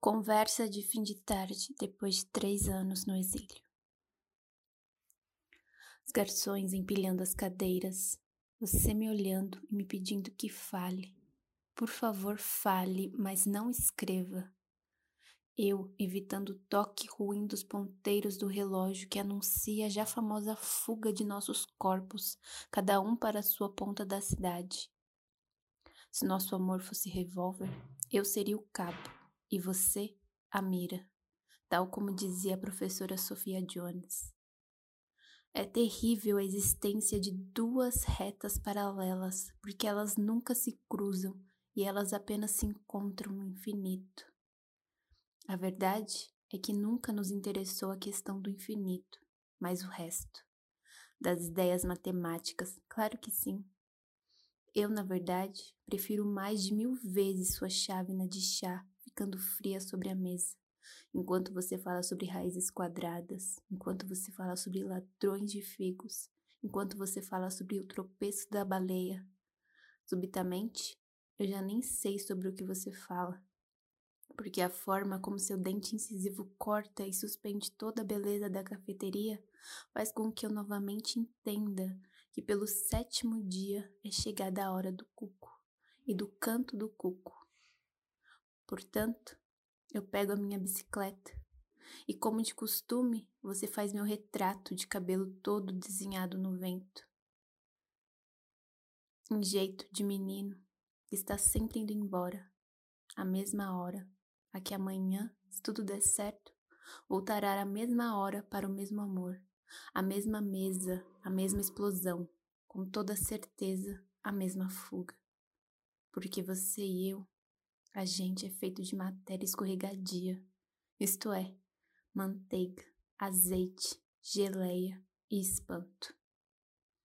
Conversa de fim de tarde, depois de três anos no exílio. Os garçons empilhando as cadeiras, você me olhando e me pedindo que fale. Por favor, fale, mas não escreva. Eu evitando o toque ruim dos ponteiros do relógio que anuncia a já famosa fuga de nossos corpos, cada um para a sua ponta da cidade. Se nosso amor fosse revólver, eu seria o cabo e você a mira, tal como dizia a professora Sofia Jones. É terrível a existência de duas retas paralelas, porque elas nunca se cruzam e elas apenas se encontram no infinito. A verdade é que nunca nos interessou a questão do infinito, mas o resto. Das ideias matemáticas, claro que sim. Eu, na verdade, prefiro mais de mil vezes sua chávena de chá ficando fria sobre a mesa, enquanto você fala sobre raízes quadradas, enquanto você fala sobre ladrões de figos, enquanto você fala sobre o tropeço da baleia. Subitamente, eu já nem sei sobre o que você fala, porque a forma como seu dente incisivo corta e suspende toda a beleza da cafeteria faz com que eu novamente entenda que pelo sétimo dia é chegada a hora do cuco e do canto do cuco. Portanto, eu pego a minha bicicleta e, como de costume, você faz meu retrato de cabelo todo desenhado no vento. Em jeito de menino está sempre indo embora, à mesma hora, a que amanhã, se tudo der certo, voltará à mesma hora para o mesmo amor, a mesma mesa, a mesma explosão, com toda certeza a mesma fuga. Porque você e eu a gente é feito de matéria escorregadia, isto é, manteiga, azeite, geleia e espanto.